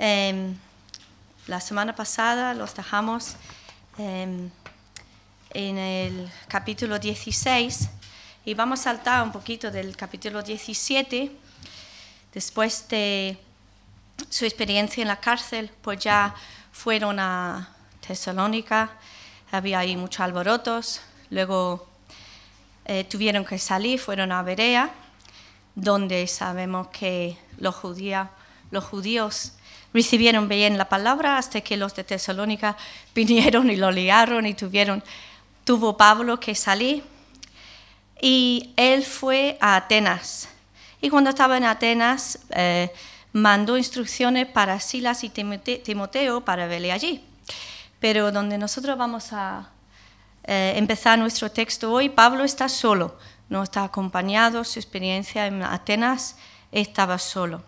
Em, la semana pasada los dejamos em, en el capítulo 16 y vamos a saltar un poquito del capítulo 17. Después de su experiencia en la cárcel, pues ya fueron a Tesalónica, había ahí muchos alborotos, luego eh, tuvieron que salir, fueron a Berea, donde sabemos que los, los judíos recibieron bien la palabra hasta que los de Tesalónica vinieron y lo liaron y tuvieron, tuvo Pablo que salir. Y él fue a Atenas. Y cuando estaba en Atenas, eh, mandó instrucciones para Silas y Timoteo para verle allí. Pero donde nosotros vamos a eh, empezar nuestro texto hoy, Pablo está solo, no está acompañado, su experiencia en Atenas estaba solo.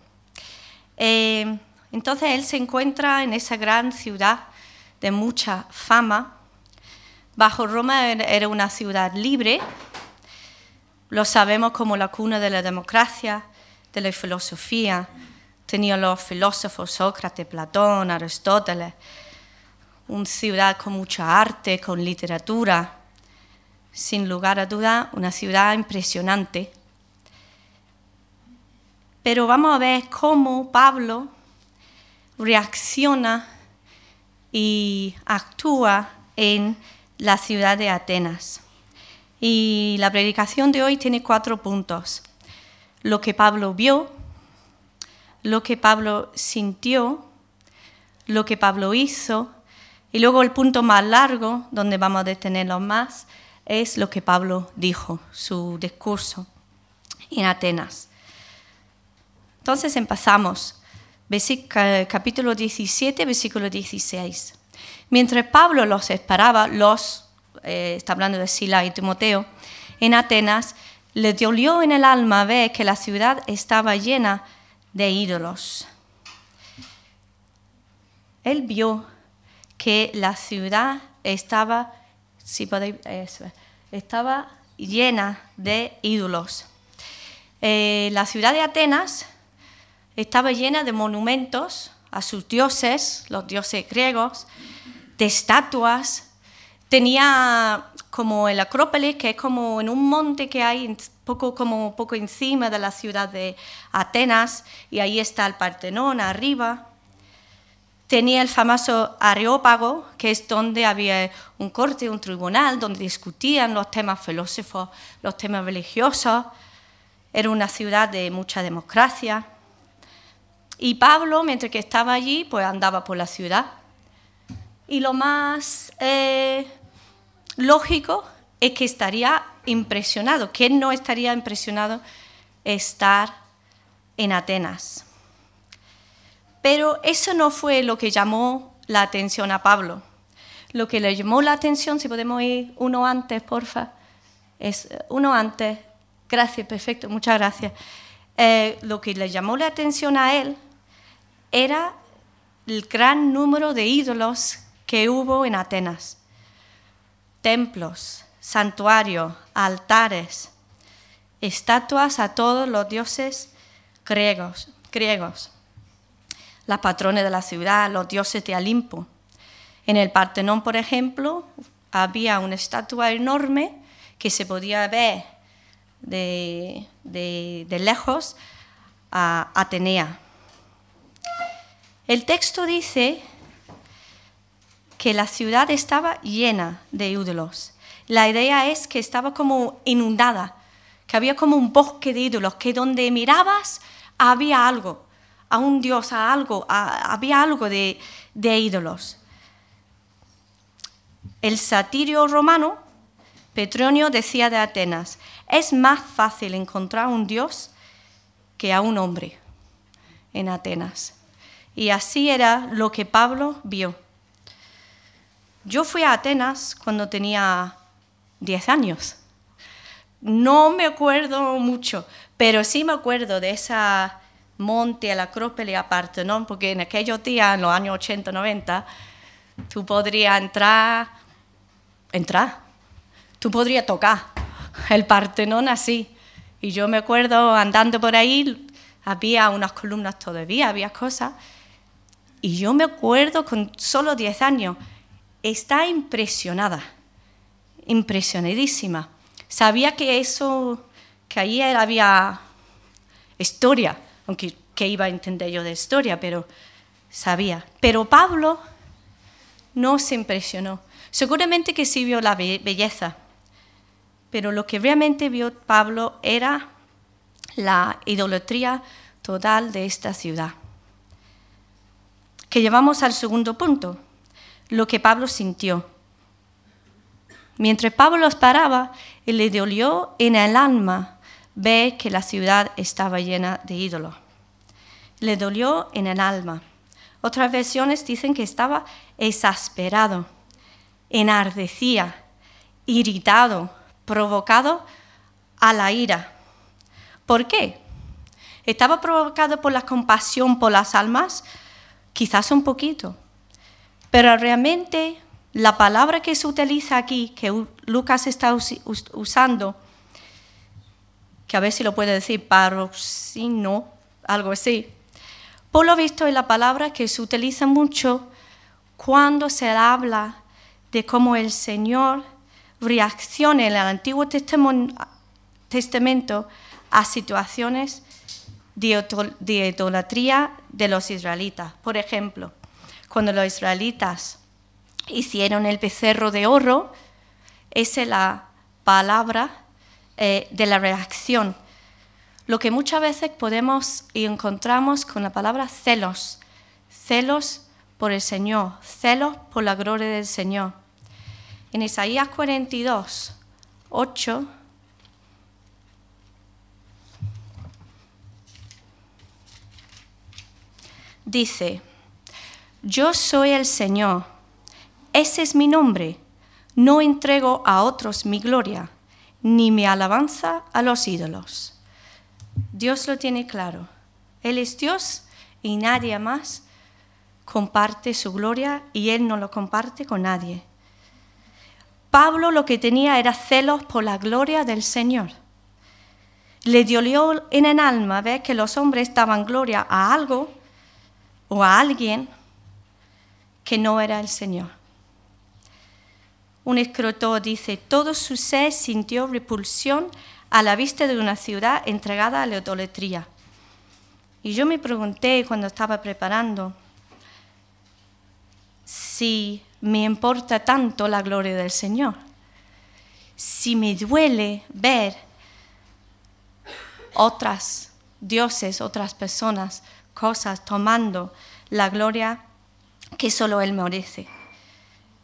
Eh, entonces él se encuentra en esa gran ciudad de mucha fama. Bajo Roma era una ciudad libre, lo sabemos como la cuna de la democracia, de la filosofía. Tenía los filósofos Sócrates, Platón, Aristóteles, una ciudad con mucha arte, con literatura. Sin lugar a duda, una ciudad impresionante. Pero vamos a ver cómo Pablo reacciona y actúa en la ciudad de Atenas. Y la predicación de hoy tiene cuatro puntos. Lo que Pablo vio, lo que Pablo sintió, lo que Pablo hizo, y luego el punto más largo, donde vamos a detenerlo más, es lo que Pablo dijo, su discurso en Atenas. Entonces empezamos capítulo 17, versículo 16. Mientras Pablo los esperaba, los, eh, está hablando de Sila y Timoteo, en Atenas, le dolió en el alma ver que la ciudad estaba llena de ídolos. Él vio que la ciudad estaba, si podéis, estaba llena de ídolos. Eh, la ciudad de Atenas estaba llena de monumentos a sus dioses, los dioses griegos, de estatuas. Tenía como el Acrópolis, que es como en un monte que hay poco, como poco encima de la ciudad de Atenas, y ahí está el Partenón arriba. Tenía el famoso Areópago, que es donde había un corte, un tribunal, donde discutían los temas filósofos, los temas religiosos. Era una ciudad de mucha democracia. Y Pablo, mientras que estaba allí, pues andaba por la ciudad. Y lo más eh, lógico es que estaría impresionado. ¿Quién no estaría impresionado estar en Atenas? Pero eso no fue lo que llamó la atención a Pablo. Lo que le llamó la atención, si podemos ir uno antes, porfa, es uno antes. Gracias, perfecto, muchas gracias. Eh, lo que le llamó la atención a él era el gran número de ídolos que hubo en Atenas. Templos, santuarios, altares, estatuas a todos los dioses griegos, griegos, las patrones de la ciudad, los dioses de Olimpo. En el Partenón, por ejemplo, había una estatua enorme que se podía ver de, de lejos a Atenea. El texto dice que la ciudad estaba llena de ídolos. La idea es que estaba como inundada, que había como un bosque de ídolos, que donde mirabas había algo, a un dios, a algo, había algo de, ídolos. El satirio romano, Petronio, decía de Atenas, es más fácil encontrar un dios que a un hombre en Atenas. Y así era lo que Pablo vio. Yo fui a Atenas cuando tenía 10 años. No me acuerdo mucho, pero sí me acuerdo de esa monte, la Acrópolis aparte, ¿no? porque en aquellos días, en los años 80, 90, tú podrías entrar, entrar, tú podrías tocar el Partenón así. Y yo me acuerdo andando por ahí, había unas columnas todavía, había cosas, Y yo me acuerdo con solo 10 años, está impresionada, impresionadísima. Sabía que eso, que allí había historia, aunque que iba a entender yo de historia, pero sabía. Pero Pablo no se impresionó. Seguramente que sí vio la belleza, pero lo que realmente vio Pablo era la idolatría total de esta ciudad. Que llevamos al segundo punto, lo que Pablo sintió. Mientras Pablo paraba, le dolió en el alma ver que la ciudad estaba llena de ídolos. Le dolió en el alma. Otras versiones dicen que estaba exasperado, enardecía, irritado, provocado a la ira. ¿Por qué? ¿Estaba provocado por la compasión por las almas? Quizás un poquito. Pero realmente la palabra que se utiliza aquí, que Lucas está usando, que a ver si lo puede decir, paroxino, algo así, por lo visto es la palabra que se utiliza mucho cuando se habla de cómo el Señor reacciona en el Antiguo Testamento a situaciones de idolatría de los israelitas. Por ejemplo, cuando los israelitas hicieron el becerro de oro, esa es la palabra eh, de la reacción lo que muchas veces podemos y encontramos con la palabra celos, celos por el Señor, celos por la gloria del Señor. En Isaías 42, 8, dice, yo soy el Señor, ese es mi nombre, no entrego a otros mi gloria, ni mi alabanza a los ídolos. Dios lo tiene claro. Él es Dios y nadie más comparte su gloria y Él no lo comparte con nadie. Pablo lo que tenía era celos por la gloria del Señor. Le dolió en el alma ver que los hombres daban gloria a algo o a alguien que no era el Señor. Un escritor dice, todo su ser sintió repulsión a la vista de una ciudad entregada a la idolatría. Y yo me pregunté cuando estaba preparando si me importa tanto la gloria del Señor, si me duele ver otras dioses, otras personas, cosas tomando la gloria que solo Él merece.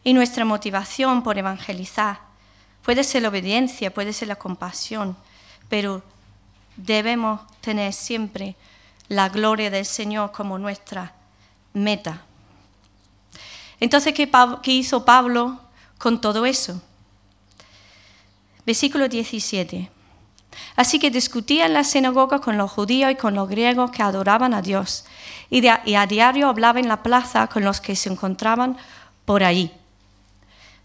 Y nuestra motivación por evangelizar Puede ser la obediencia, puede ser la compasión, pero debemos tener siempre la gloria del Señor como nuestra meta. Entonces, ¿qué, hizo Pablo con todo eso? Versículo 17. Así que discutía en la sinagoga con los judíos y con los griegos que adoraban a Dios, y, a diario hablaba en la plaza con los que se encontraban por allí.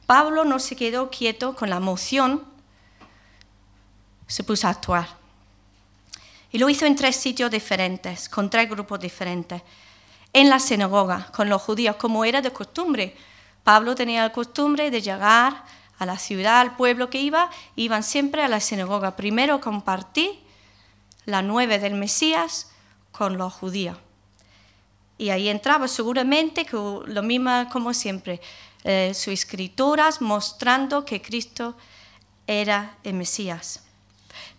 Pablo no se quedó quieto con la emoción, se puso a actuar. Y lo hizo en tres sitios diferentes, con tres grupos diferentes. En la sinagoga, con los judíos, como era de costumbre. Pablo tenía la costumbre de llegar a la ciudad, al pueblo que iba, iban siempre a la sinagoga. Primero compartí la nueve del Mesías con los judíos. Y ahí entraba seguramente lo mismo como siempre, eh, sus escrituras mostrando que Cristo era el Mesías.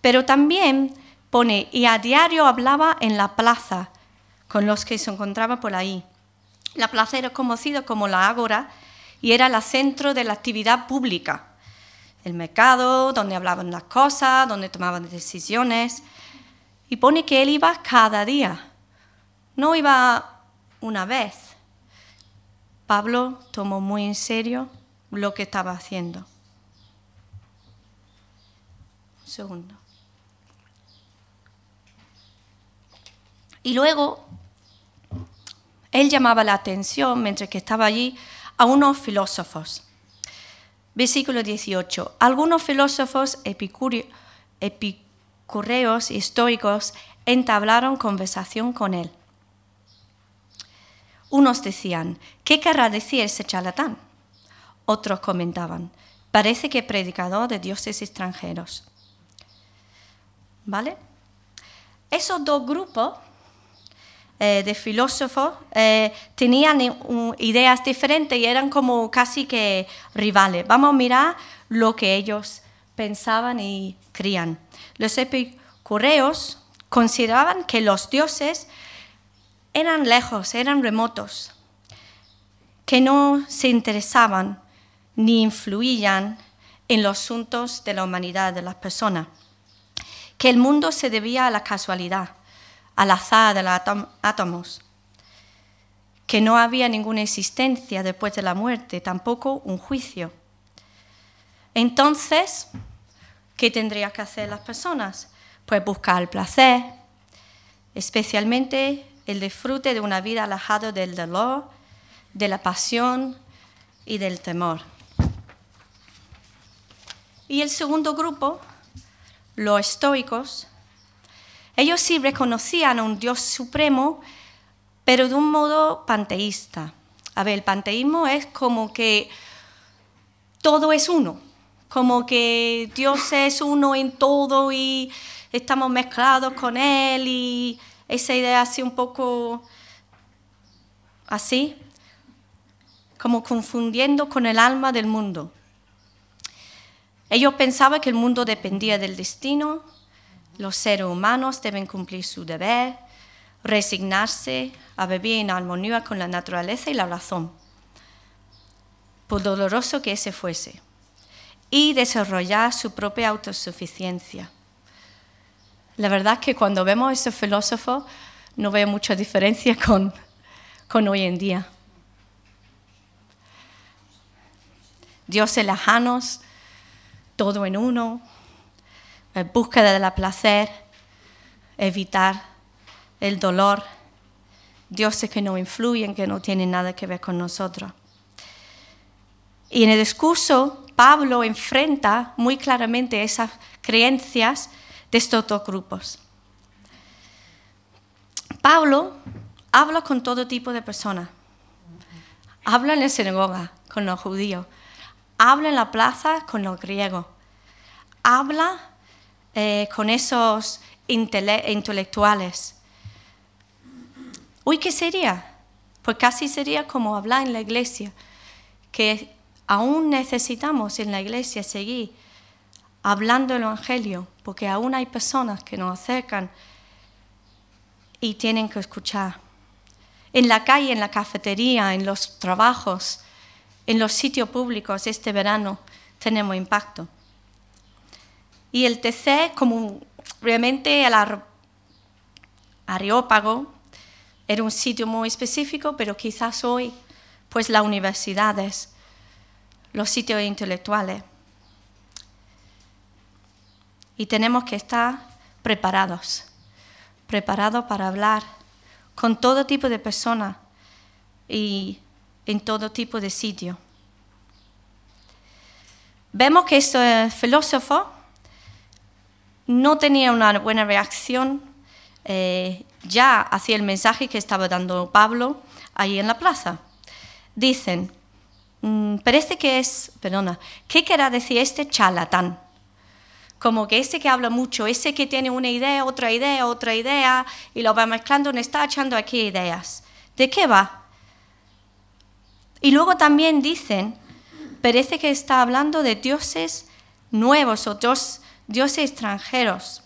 Pero también pone, y a diario hablaba en la plaza con los que se encontraban por ahí. La plaza era conocida como la Ágora y era el centro de la actividad pública. El mercado, donde hablaban las cosas, donde tomaban decisiones. Y pone que él iba cada día. No iba una vez, Pablo tomó muy en serio lo que estaba haciendo. Un segundo. Y luego, él llamaba la atención, mientras que estaba allí, a unos filósofos. Versículo 18. Algunos filósofos epicureos y estoicos entablaron conversación con él. Unos decían, ¿qué querrá decir ese charlatán? Otros comentaban, parece que predicador de dioses extranjeros. ¿Vale? Esos dos grupos eh, de filósofos eh, tenían ideas diferentes y eran como casi que rivales. Vamos a mirar lo que ellos pensaban y creían. Los epicureos consideraban que los dioses eran lejos, eran remotos, que no se interesaban ni influían en los asuntos de la humanidad, de las personas, que el mundo se debía a la casualidad al azar de los átomos, que no había ninguna existencia después de la muerte, tampoco un juicio. Entonces, ¿qué tendrían que hacer las personas? Pues buscar el placer, especialmente el disfrute de una vida alejada del dolor, de la pasión y del temor. Y el segundo grupo, los estoicos, ellos sí reconocían a un Dios supremo, pero de un modo panteísta. A ver, el panteísmo es como que todo es uno, como que Dios es uno en todo y estamos mezclados con Él y esa idea así un poco así, como confundiendo con el alma del mundo. Ellos pensaban que el mundo dependía del destino, los seres humanos deben cumplir su deber, resignarse a vivir en armonía con la naturaleza y la razón, por doloroso que ese fuese, y desarrollar su propia autosuficiencia. La verdad es que cuando vemos a ese filósofo no veo mucha diferencia con, con hoy en día. Dioses lejanos, todo en uno, búsqueda del placer, evitar el dolor, dioses que no influyen, que no tienen nada que ver con nosotros. Y en el discurso, Pablo enfrenta muy claramente esas creencias de estos dos grupos. Pablo habla con todo tipo de personas. Habla en la sinagoga con los judíos. Habla en la plaza con los griegos. Habla eh, con esos intelectuales. Uy, ¿qué sería? Pues casi sería como hablar en la iglesia, que aún necesitamos en la iglesia seguir hablando el Evangelio, porque aún hay personas que nos acercan y tienen que escuchar. En la calle, en la cafetería, en los trabajos, en los sitios públicos este verano tenemos impacto. Y el TC, como realmente el Areópago, era un sitio muy específico, pero quizás hoy, pues las universidades, los sitios intelectuales. Y tenemos que estar preparados, preparados para hablar con todo tipo de personas y en todo tipo de sitio. Vemos que este filósofo no tenía una buena reacción eh, ya hacia el mensaje que estaba dando Pablo ahí en la plaza. Dicen, mm, parece que es, perdona, ¿qué querrá decir este charlatán? Como que ese que habla mucho, ese que tiene una idea, otra idea, otra idea, y lo va mezclando, no está echando aquí ideas. ¿De qué va? Y luego también dicen, parece que está hablando de dioses nuevos o dios, dioses extranjeros.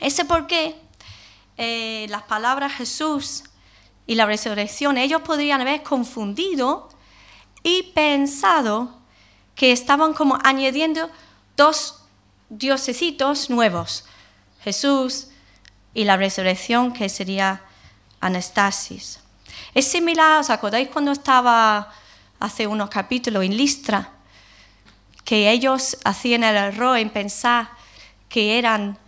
Ese por qué eh, las palabras Jesús y la resurrección, ellos podrían haber confundido y pensado que estaban como añadiendo dos diosecitos nuevos, Jesús y la resurrección que sería Anastasis. Es similar, ¿os acordáis cuando estaba hace unos capítulos en Listra? Que ellos hacían el error en pensar que eran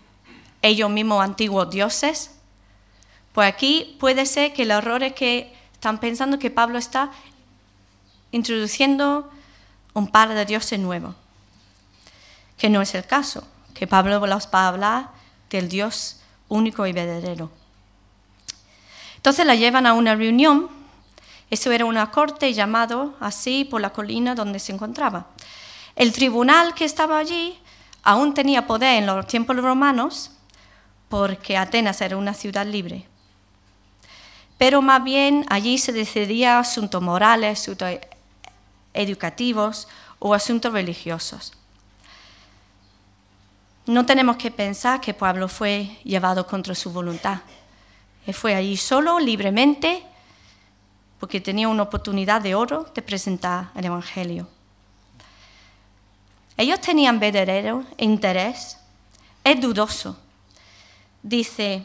ellos mismos antiguos dioses. Pues aquí puede ser que el error es que están pensando que Pablo está introduciendo un par de dioses nuevos, que no es el caso, que Pablo los va a hablar del Dios único y verdadero. Entonces la llevan a una reunión Eso era una corte llamado así por la colina donde se encontraba. El tribunal que estaba allí aún tenía poder en los tiempos romanos porque Atenas era una ciudad libre. Pero más bien allí se decidía asuntos morales, asuntos educativos o asuntos religiosos. No tenemos que pensar que Pablo fue llevado contra su voluntad. Él fue allí solo, libremente, porque tenía una oportunidad de oro de presentar el Evangelio. Ellos tenían verdadero interés. Es dudoso. Dice,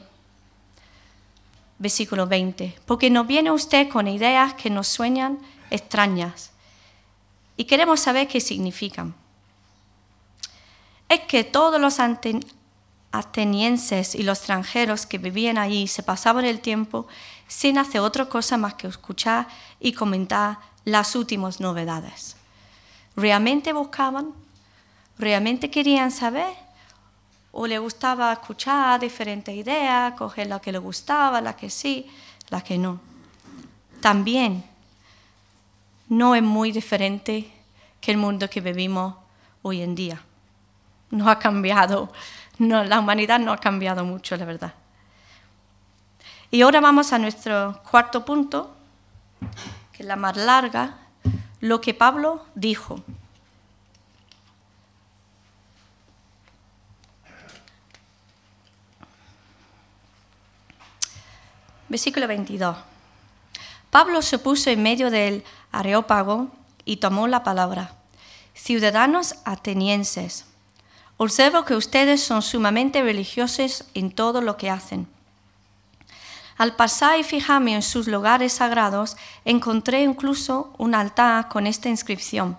versículo 20, porque no viene usted con ideas que nos sueñan extrañas y queremos saber qué significan. Es que todos los atenienses y los extranjeros que vivían allí se pasaban el tiempo sin hacer otra cosa más que escuchar y comentar las últimas novedades. ¿Realmente buscaban? ¿Realmente querían saber? ¿O le gustaba escuchar diferentes ideas, coger la que le gustaba, la que sí, la que no? También no es muy diferente que el mundo que vivimos hoy en día. No ha cambiado, no, la humanidad no ha cambiado mucho, la verdad. Y ahora vamos a nuestro cuarto punto, que es la más larga, lo que Pablo dijo. Versículo 22. Pablo se puso en medio del areópago y tomó la palabra. Ciudadanos atenienses, observo que ustedes son sumamente religiosos en todo lo que hacen. Al pasar y fijarme en sus lugares sagrados, encontré incluso un altar con esta inscripción,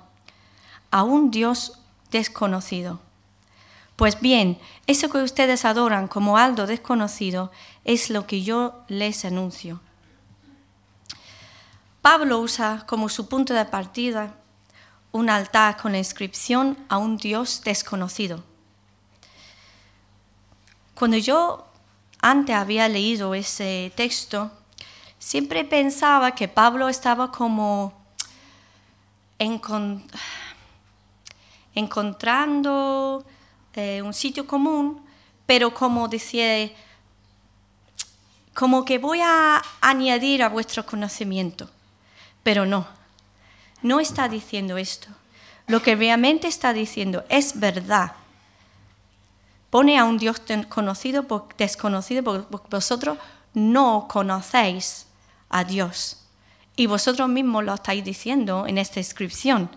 a un Dios desconocido. Pues bien, eso que ustedes adoran como algo desconocido es lo que yo les anuncio. Pablo usa como su punto de partida un altar con la inscripción a un Dios desconocido. Cuando yo antes había leído ese texto, siempre pensaba que Pablo estaba como encontrando eh, un sitio común, pero como decía, como que voy a añadir a vuestro conocimiento. Pero no, no está diciendo esto. Lo que realmente está diciendo es verdad. Pone a un Dios conocido, desconocido, porque vosotros no conocéis a Dios. Y vosotros mismos lo estáis diciendo en esta inscripción.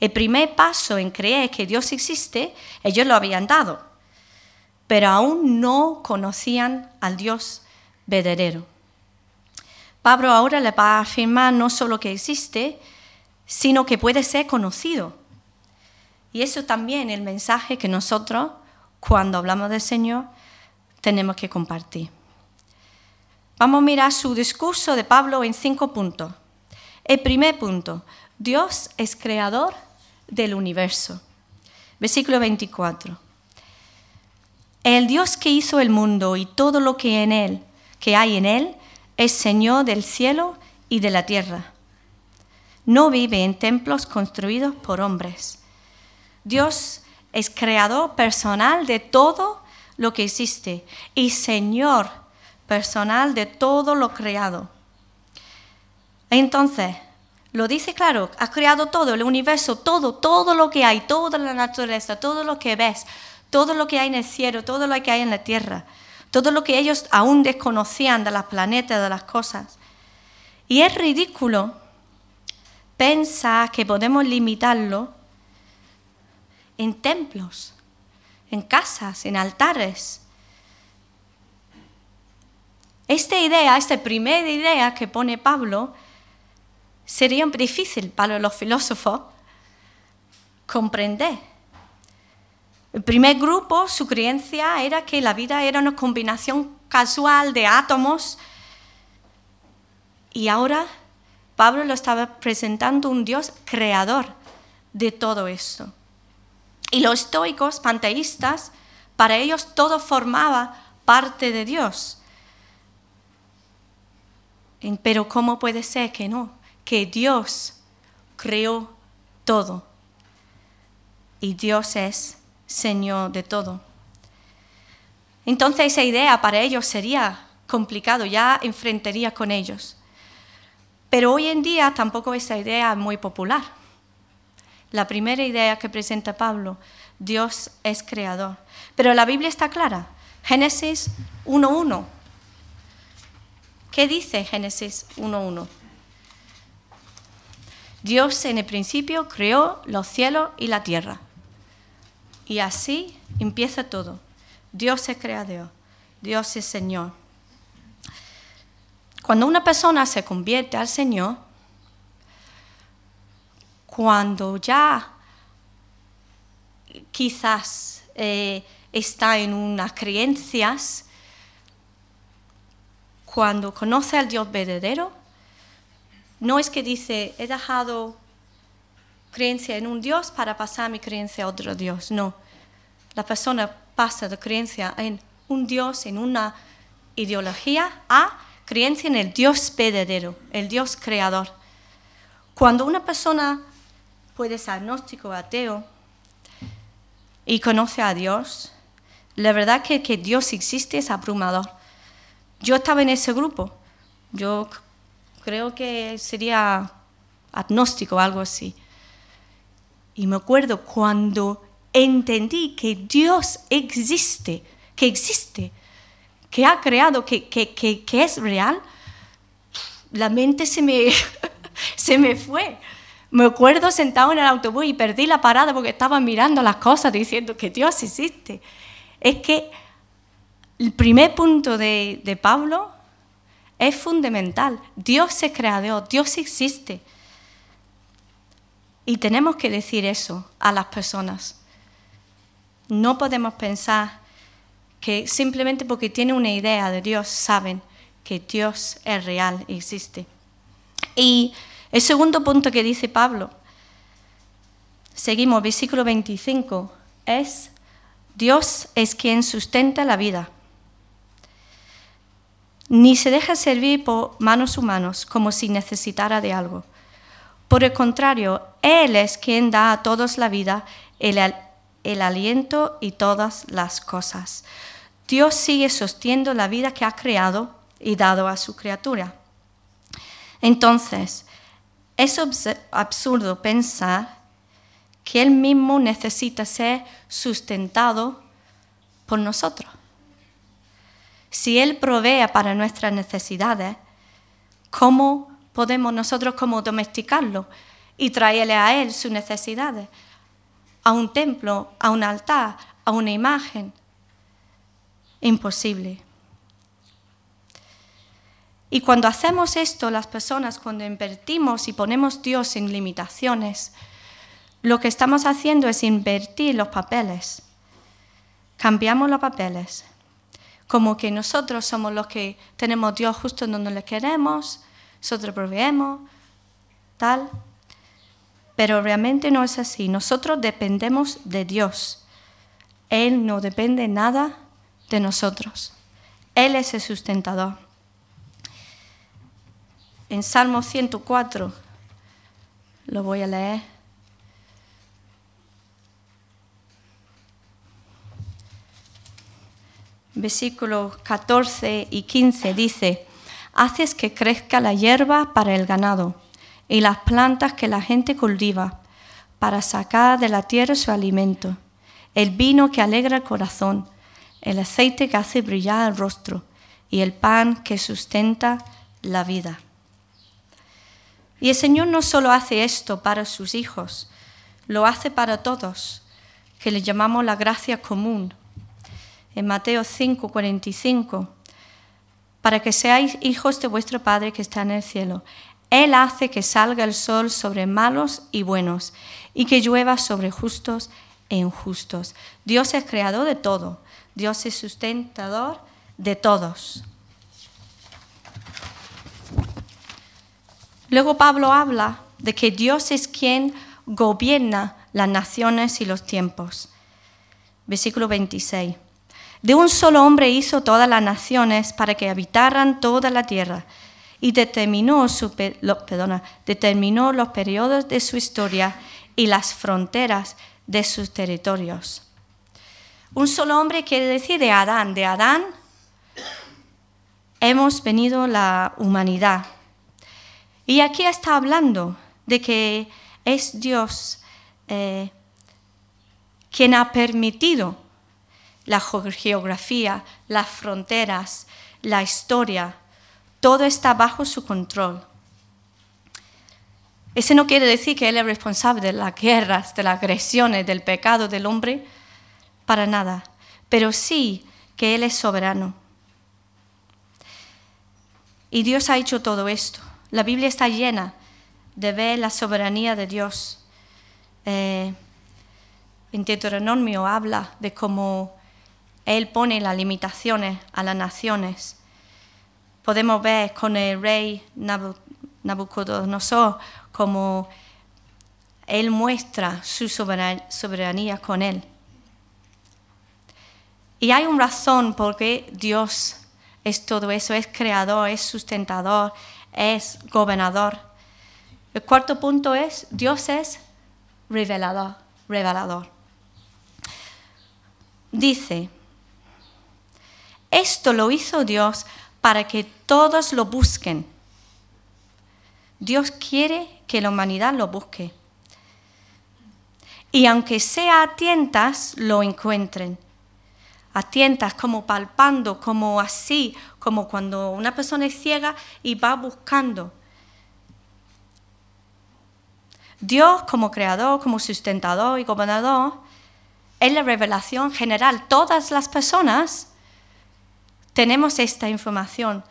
El primer paso en creer que Dios existe, ellos lo habían dado, pero aún no conocían al Dios verdadero. Pablo ahora le va a afirmar no solo que existe, sino que puede ser conocido. Y eso también es el mensaje que nosotros, cuando hablamos del Señor, tenemos que compartir. Vamos a mirar su discurso de Pablo en cinco puntos. El primer punto, Dios es creador del universo. Versículo 24. El Dios que hizo el mundo y todo lo que en él, que hay en él, es Señor del cielo y de la tierra. No vive en templos construidos por hombres. Dios es creador personal de todo lo que existe y Señor personal de todo lo creado. Entonces, lo dice claro, ha creado todo, el universo, todo, todo lo que hay, toda la naturaleza, todo lo que ves, todo lo que hay en el cielo, todo lo que hay en la tierra todo lo que ellos aún desconocían de los planetas, de las cosas. Y es ridículo pensar que podemos limitarlo en templos, en casas, en altares. Esta idea, esta primera idea que pone Pablo, sería difícil para los filósofos comprender. El primer grupo, su creencia era que la vida era una combinación casual de átomos y ahora Pablo lo estaba presentando un Dios creador de todo esto. Y los estoicos, panteístas, para ellos todo formaba parte de Dios. Pero ¿cómo puede ser que no? Que Dios creó todo. Y Dios es Señor de todo. Entonces esa idea para ellos sería complicado, ya enfrentaría con ellos. Pero hoy en día tampoco esa idea es muy popular. La primera idea que presenta Pablo, Dios es creador. Pero la Biblia está clara. Génesis 1.1. ¿Qué dice Génesis 1.1? Dios en el principio creó los cielos y la tierra. Y así empieza todo. Dios es creador, Dios es Señor. Cuando una persona se convierte al Señor, cuando ya quizás eh, está en unas creencias, cuando conoce al Dios verdadero, no es que dice, he dejado creencia en un Dios para pasar mi creencia a otro Dios, no. La persona pasa de creencia en un Dios, en una ideología, a creencia en el Dios verdadero, el Dios creador. Cuando una persona puede ser agnóstico o ateo y conoce a Dios, la verdad que que Dios existe es abrumador. Yo estaba en ese grupo. Yo creo que sería agnóstico algo así. Y me acuerdo cuando entendí que Dios existe, que existe, que ha creado, que, que, es real, la mente se me, se me fue. Me acuerdo sentado en el autobús y perdí la parada porque estaba mirando las cosas diciendo que Dios existe. Es que el primer punto de, de Pablo es fundamental. Dios es creador, Dios existe. Y tenemos que decir eso a las personas. No podemos pensar que simplemente porque tienen una idea de Dios saben que Dios es real, existe. Y el segundo punto que dice Pablo, seguimos, versículo 25, es Dios es quien sustenta la vida. Ni se deja servir por manos humanos como si necesitara de algo. Por el contrario, Él es quien da a todos la vida, el, el aliento y todas las cosas. Dios sigue sosteniendo la vida que ha creado y dado a su criatura. Entonces, es absurdo pensar que Él mismo necesita ser sustentado por nosotros. Si Él provee para nuestras necesidades, ¿cómo podemos nosotros como domesticarlo y traerle a Él sus necesidades? a un templo, a un altar, a una imagen. Imposible. Y cuando hacemos esto, las personas, cuando invertimos y ponemos Dios en limitaciones, lo que estamos haciendo es invertir los papeles. Cambiamos los papeles. Como que nosotros somos los que tenemos Dios justo donde le queremos, nosotros proveemos, tal. Pero realmente no es así. Nosotros dependemos de Dios. Él no depende nada de nosotros. Él es el sustentador. En Salmo 104, lo voy a leer. Versículos 14 y 15 dice, haces que crezca la hierba para el ganado y las plantas que la gente cultiva para sacar de la tierra su alimento, el vino que alegra el corazón, el aceite que hace brillar el rostro y el pan que sustenta la vida. Y el Señor no solo hace esto para sus hijos, lo hace para todos, que le llamamos la gracia común. En Mateo 5, 45, para que seáis hijos de vuestro Padre que está en el cielo. Él hace que salga el sol sobre malos y buenos y que llueva sobre justos e injustos. Dios es creador de todo. Dios es sustentador de todos. Luego Pablo habla de que Dios es quien gobierna las naciones y los tiempos. Versículo 26. De un solo hombre hizo todas las naciones para que habitaran toda la tierra y determinó, los periodos de su historia y las fronteras de sus territorios. Un solo hombre quiere decir de Adán. De Adán hemos venido la humanidad. Y aquí está hablando de que es Dios eh, quien ha permitido la geografía, las fronteras, la historia, todo está bajo su control. Ese no quiere decir que Él es responsable de las guerras, de las agresiones, del pecado del hombre, para nada, pero sí que Él es soberano. Y Dios ha hecho todo esto. La Biblia está llena de ver la soberanía de Dios. Eh, en Deuteronomio habla de cómo Él pone las limitaciones a las naciones. Podemos ver con el rey Nabucodonosor cómo Él muestra su soberanía con Él. Y hay una razón por qué Dios es todo eso, es creador, es sustentador, es gobernador. El cuarto punto es, Dios es revelador, revelador. Dice, esto lo hizo Dios para que todos lo busquen. Dios quiere que la humanidad lo busque. Y aunque sea a tientas, lo encuentren a tientas, como palpando, como así, como cuando una persona es ciega y va buscando. Dios como creador, como sustentador y gobernador, es la revelación general. Todas las personas tenemos esta información.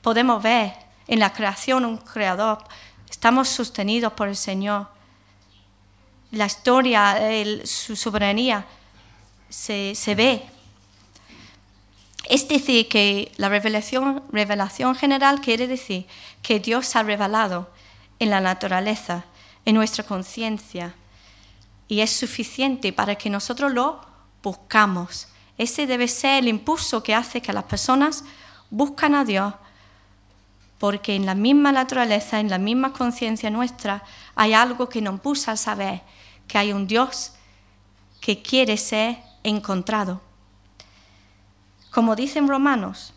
Podemos ver en la creación un creador. Estamos sostenidos por el Señor. La historia, su soberanía se, se ve es decir, que la revelación, revelación general quiere decir que Dios ha revelado en la naturaleza, en nuestra conciencia, y es suficiente para que nosotros lo buscamos. Ese debe ser el impulso que hace que las personas buscan a Dios, porque en la misma naturaleza, en la misma conciencia nuestra, hay algo que nos impulsa a saber que hay un Dios que quiere ser encontrado. Como dicen Romanos,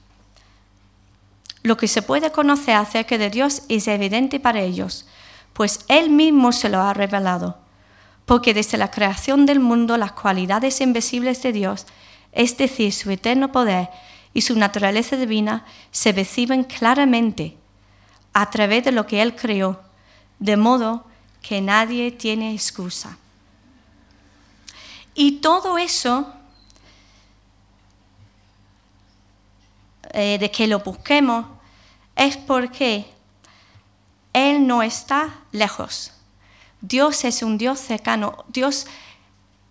lo que se puede conocer acerca de Dios es evidente para ellos, pues Él mismo se lo ha revelado. Porque desde la creación del mundo las cualidades invisibles de Dios, es decir, su eterno poder y su naturaleza divina, se perciben claramente a través de lo que Él creó, de modo que nadie tiene excusa. Y todo eso Eh, de que lo busquemos es porque Él no está lejos. Dios es un Dios cercano. Dios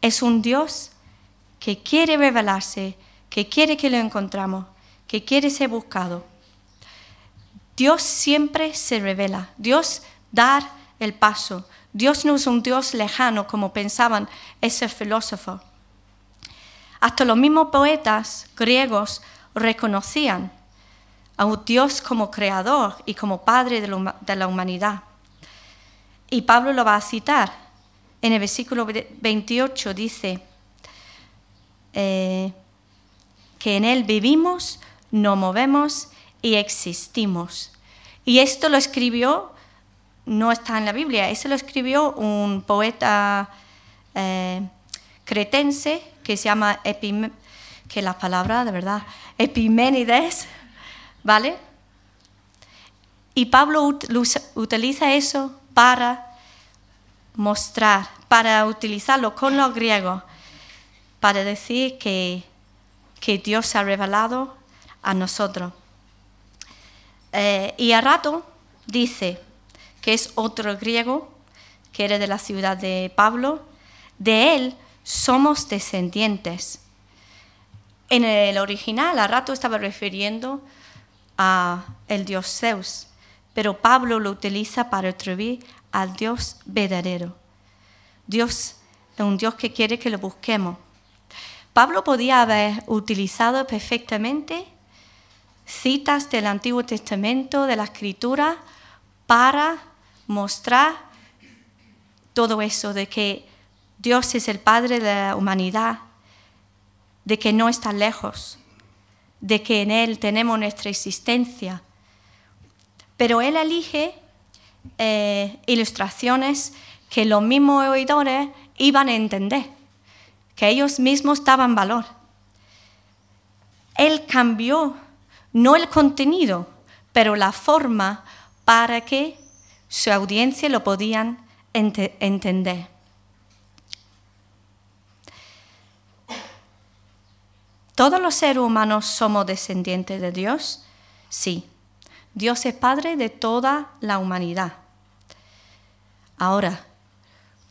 es un Dios que quiere revelarse, que quiere que lo encontramos, que quiere ser buscado. Dios siempre se revela. Dios dar el paso. Dios no es un Dios lejano como pensaban ese filósofo. Hasta los mismos poetas griegos reconocían a un Dios como creador y como padre de la humanidad. Y Pablo lo va a citar. En el versículo 28 dice eh, que en Él vivimos, nos movemos y existimos. Y esto lo escribió, no está en la Biblia, eso lo escribió un poeta eh, cretense que se llama que de verdad, Epiménides, ¿vale? Y Pablo utiliza eso para mostrar, para utilizarlo con los griegos, para decir que, que Dios se ha revelado a nosotros. Eh, y a rato dice que es otro griego, que era de la ciudad de Pablo, de él somos descendientes en el original, a rato estaba refiriendo a el dios Zeus, pero Pablo lo utiliza para atribuir al Dios verdadero. Dios es un Dios que quiere que lo busquemos. Pablo podía haber utilizado perfectamente citas del Antiguo Testamento, de la Escritura, para mostrar todo eso, de que Dios es el Padre de la humanidad, de que no está lejos, de que en Él tenemos nuestra existencia. Pero Él elige eh, ilustraciones que los mismos oidores iban a entender, que ellos mismos daban valor. Él cambió no el contenido, pero la forma para que su audiencia lo podían entender. ¿Todos los seres humanos somos descendientes de Dios? Sí. Dios es Padre de toda la humanidad. Ahora,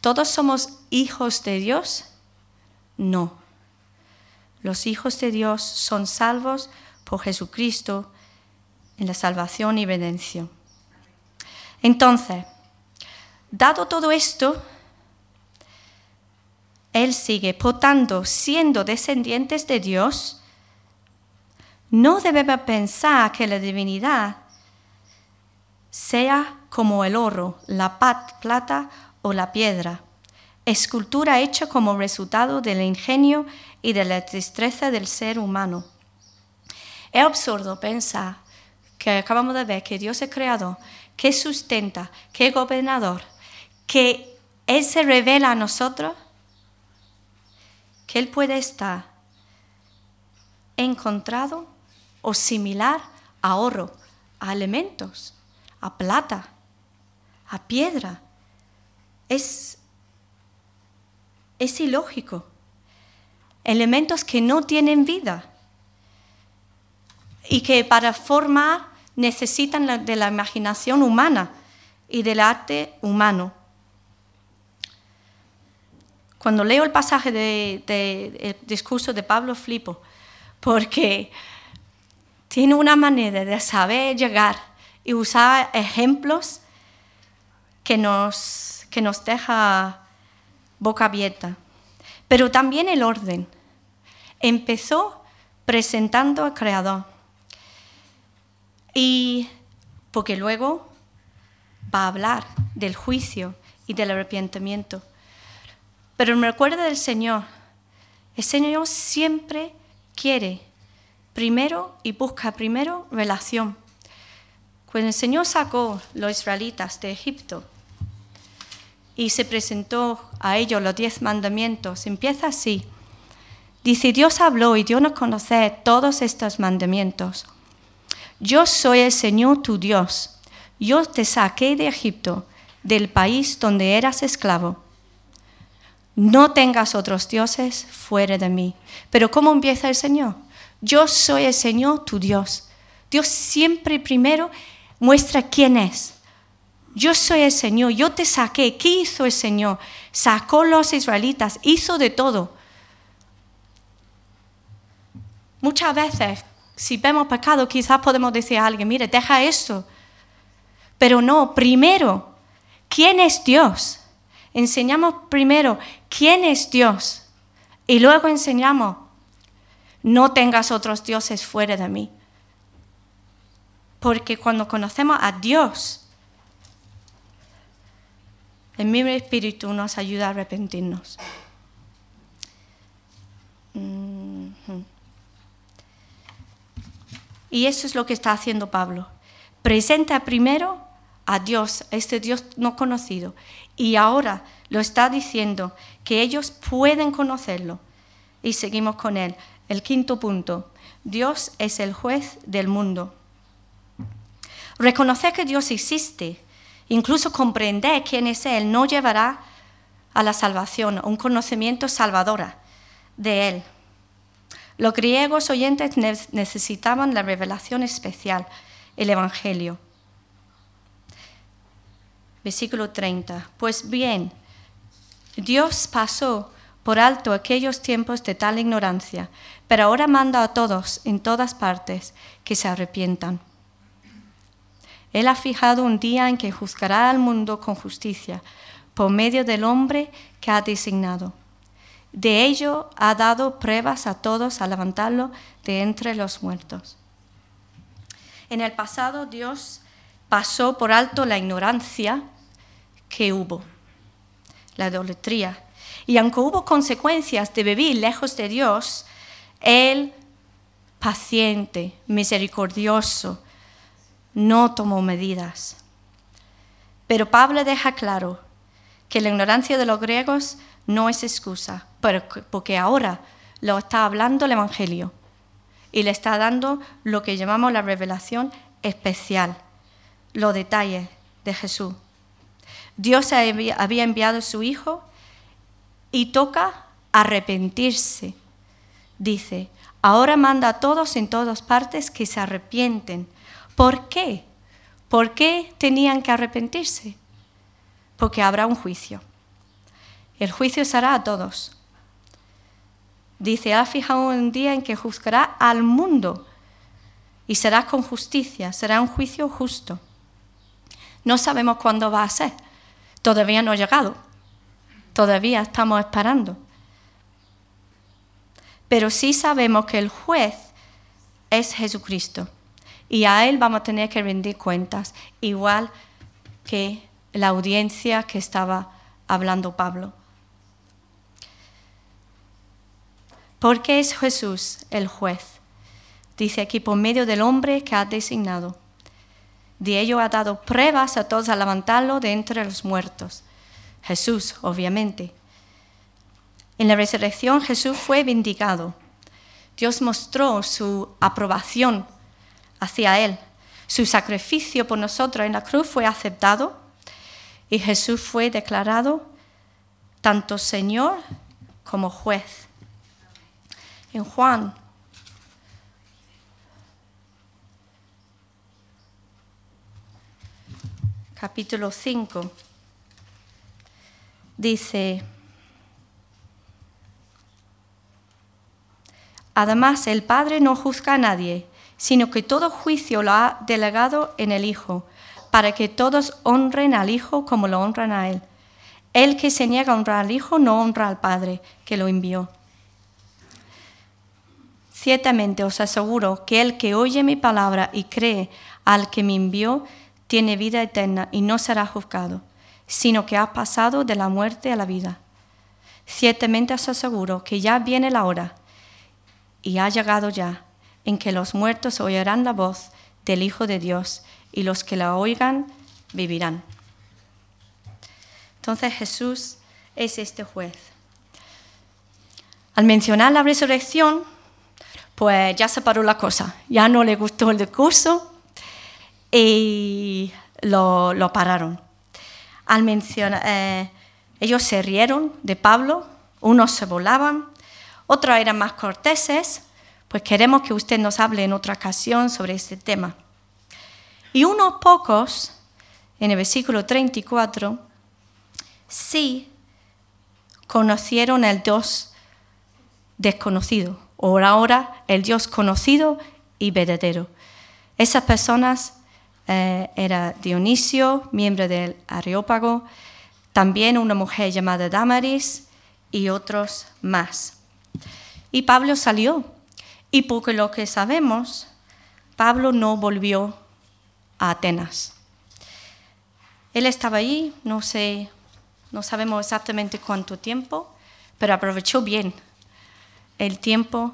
¿todos somos hijos de Dios? No. Los hijos de Dios son salvos por Jesucristo en la salvación y redención. Entonces, dado todo esto, Él sigue, por tanto, siendo descendientes de Dios, no debemos pensar que la divinidad sea como el oro, la plata o la piedra, escultura hecha como resultado del ingenio y de la destreza del ser humano. Es absurdo pensar que acabamos de ver que Dios es creador, que sustenta, que gobernador, que Él se revela a nosotros, que Él puede estar encontrado o similar a oro, a elementos a plata, a piedra. Es, es ilógico. Elementos que no tienen vida y que para formar necesitan de la imaginación humana y del arte humano. Cuando leo el pasaje del discurso de Pablo Flipo, porque tiene una manera de saber llegar y usar ejemplos que nos, que nos deja boca abierta. Pero también el orden. Empezó presentando al Creador. Y porque luego va a hablar del juicio y del arrepentimiento. Pero me recuerda del Señor. El Señor siempre quiere primero y busca primero relación. Cuando el Señor sacó los israelitas de Egipto y se presentó a ellos los diez mandamientos, empieza así. Dice, Dios habló y dio a conocer todos estos mandamientos. Yo soy el Señor tu Dios. Yo te saqué de Egipto, del país donde eras esclavo. No tengas otros dioses fuera de mí. Pero ¿cómo empieza el Señor? Yo soy el Señor tu Dios. Dios siempre primero muestra quién es. Yo soy el Señor, yo te saqué. ¿Qué hizo el Señor? Sacó los israelitas, hizo de todo. Muchas veces, si vemos pecado, quizás podemos decir a alguien, mire, deja eso. Pero no, primero, ¿quién es Dios? Enseñamos primero quién es Dios y luego enseñamos, no tengas otros dioses fuera de mí. Porque cuando conocemos a Dios, el mismo Espíritu nos ayuda a arrepentirnos. Y eso es lo que está haciendo Pablo. Presenta primero a Dios, a este Dios no conocido. Y ahora lo está diciendo que ellos pueden conocerlo. Y seguimos con él. El quinto punto. Dios es el juez del mundo. Reconocer que Dios existe, incluso comprender quién es Él, no llevará a la salvación, un conocimiento salvadora de Él. Los griegos oyentes necesitaban la revelación especial, el Evangelio. Versículo 30. Pues bien, Dios pasó por alto aquellos tiempos de tal ignorancia, pero ahora manda a todos en todas partes que se arrepientan. Él ha fijado un día en que juzgará al mundo con justicia por medio del hombre que ha designado. De ello ha dado pruebas a todos a levantarlo de entre los muertos. En el pasado Dios pasó por alto la ignorancia que hubo, la idolatría. Y aunque hubo consecuencias de vivir lejos de Dios, Él, paciente, misericordioso, no tomó medidas. Pero Pablo deja claro que la ignorancia de los griegos no es excusa, porque ahora lo está hablando el Evangelio y le está dando lo que llamamos la revelación especial, los detalles de Jesús. Dios había enviado a su Hijo y toca arrepentirse. Dice, ahora manda a todos en todas partes que se arrepienten. ¿Por qué? ¿Por qué tenían que arrepentirse? Porque habrá un juicio. El juicio será a todos. Dice, ha fijado un día en que juzgará al mundo y será con justicia, será un juicio justo. No sabemos cuándo va a ser, todavía no ha llegado, todavía estamos esperando. Pero sí sabemos que el juez es Jesucristo y a Él vamos a tener que rendir cuentas, igual que la audiencia que estaba hablando Pablo. ¿Por qué es Jesús el juez? Dice aquí, por medio del hombre que ha designado. De ello ha dado pruebas a todos a levantarlo de entre los muertos. Jesús, obviamente. En la resurrección Jesús fue vindicado. Dios mostró su aprobación hacia Él. Su sacrificio por nosotros en la cruz fue aceptado y Jesús fue declarado tanto Señor como juez en Juan. Capítulo 5. Dice, además el Padre no juzga a nadie, sino que todo juicio lo ha delegado en el Hijo, para que todos honren al Hijo como lo honran a Él. El que se niega a honrar al Hijo no honra al Padre que lo envió. Ciertamente os aseguro que el que oye mi palabra y cree al que me envió, tiene vida eterna y no será juzgado, sino que ha pasado de la muerte a la vida. Ciertamente os aseguro que ya viene la hora, y ha llegado ya, en que los muertos oirán la voz del Hijo de Dios, y los que la oigan vivirán. Entonces Jesús es este juez. Al mencionar la resurrección, pues ya se paró la cosa, ya no le gustó el discurso y lo, pararon. Al mencionar, eh, ellos se rieron de Pablo, unos se volaban, otros eran más corteses, pues queremos que usted nos hable en otra ocasión sobre este tema. Y unos pocos, en el versículo 34, sí conocieron el Dios desconocido o ahora el Dios conocido y verdadero. Esas personas eh, era Dionisio, miembro del Areópago, también una mujer llamada Damaris y otros más. Y Pablo salió. Y porque lo que sabemos, Pablo no volvió a Atenas. Él estaba allí, no sé, no sabemos exactamente cuánto tiempo, pero aprovechó bien el tiempo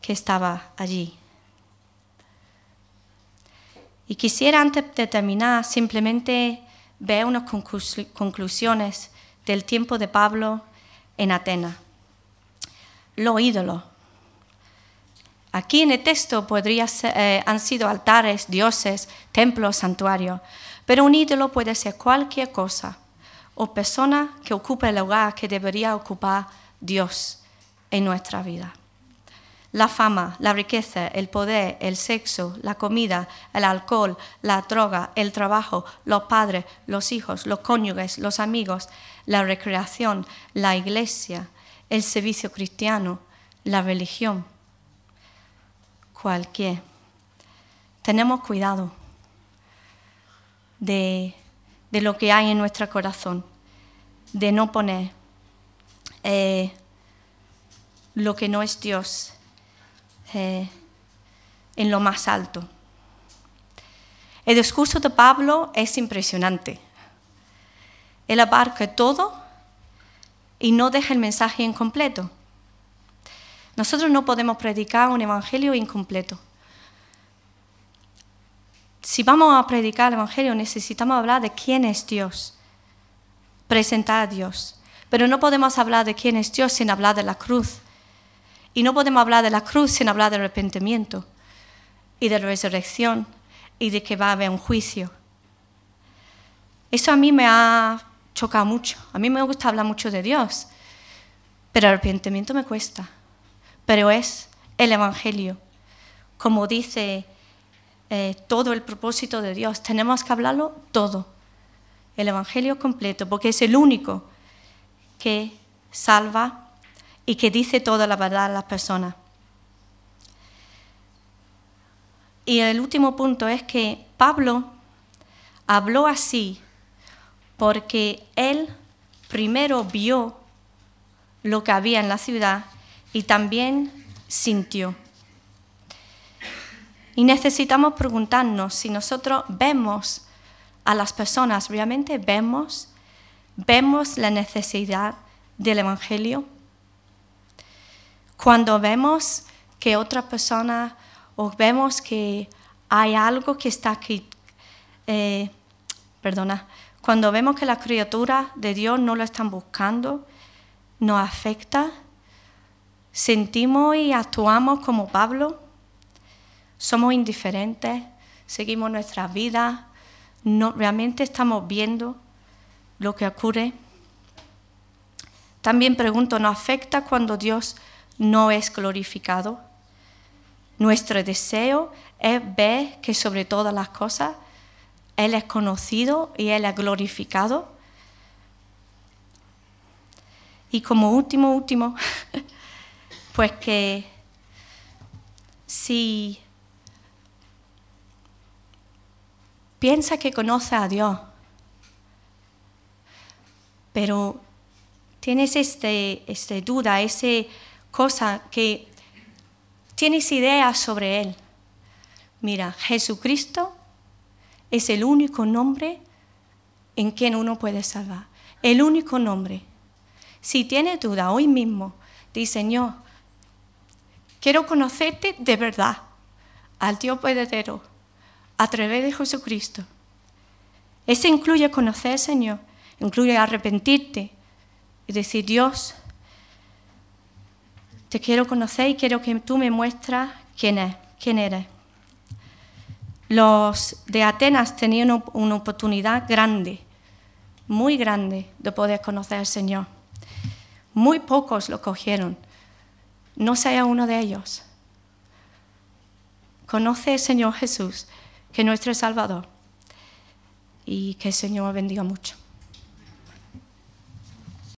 que estaba allí. Y quisiera antes de terminar simplemente ver unas conclusiones del tiempo de Pablo en Atenas. Los ídolos. Aquí en el texto podría eh, han sido altares, dioses, templos, santuarios, pero un ídolo puede ser cualquier cosa o persona que ocupe el lugar que debería ocupar Dios en nuestra vida. La fama, la riqueza, el poder, el sexo, la comida, el alcohol, la droga, el trabajo, los padres, los hijos, los cónyuges, los amigos, la recreación, la iglesia, el servicio cristiano, la religión, cualquier. Tenemos cuidado de, lo que hay en nuestro corazón, de no poner eh, lo que no es Dios eh, en lo más alto. El discurso de Pablo es impresionante. Él abarca todo y no deja el mensaje incompleto. Nosotros no podemos predicar un evangelio incompleto. Si vamos a predicar el evangelio necesitamos hablar de quién es Dios, presentar a Dios. Pero no podemos hablar de quién es Dios sin hablar de la cruz. Y no podemos hablar de la cruz sin hablar del arrepentimiento y de la resurrección y de que va a haber un juicio. Eso a mí me ha chocado mucho. A mí me gusta hablar mucho de Dios, pero el arrepentimiento me cuesta. Pero es el Evangelio. Como dice eh, todo el propósito de Dios, tenemos que hablarlo todo. El Evangelio completo, porque es el único que salva y que dice toda la verdad a las personas. Y el último punto es que Pablo habló así porque él primero vio lo que había en la ciudad y también sintió. Y necesitamos preguntarnos si nosotros vemos a las personas, realmente vemos, vemos la necesidad del Evangelio. Cuando vemos que otra persona o vemos que hay algo que está aquí, eh, perdona, cuando vemos que las criaturas de Dios no lo están buscando, nos afecta, sentimos y actuamos como Pablo, somos indiferentes, seguimos nuestra vida, no, realmente estamos viendo lo que ocurre. También pregunto, ¿nos afecta cuando Dios no es glorificado? Nuestro deseo es ver que sobre todas las cosas Él es conocido y Él es glorificado. Y como último, último, pues que si piensa que conoce a Dios, pero tienes este, este duda, esa cosa que tienes ideas sobre Él. Mira, Jesucristo es el único nombre en quien uno puede salvar. El único nombre. Si tienes duda hoy mismo, di Señor, quiero conocerte de verdad, al Dios verdadero, a través de Jesucristo. Eso incluye conocer, Señor, incluye arrepentirte y decir, Dios, te quiero conocer y quiero que tú me muestras quién, es, quién eres. Los de Atenas tenían una oportunidad grande, muy grande, de poder conocer al Señor. Muy pocos lo cogieron. No sea uno de ellos. Conoce Señor Jesús, que es nuestro Salvador, y que el Señor bendiga mucho.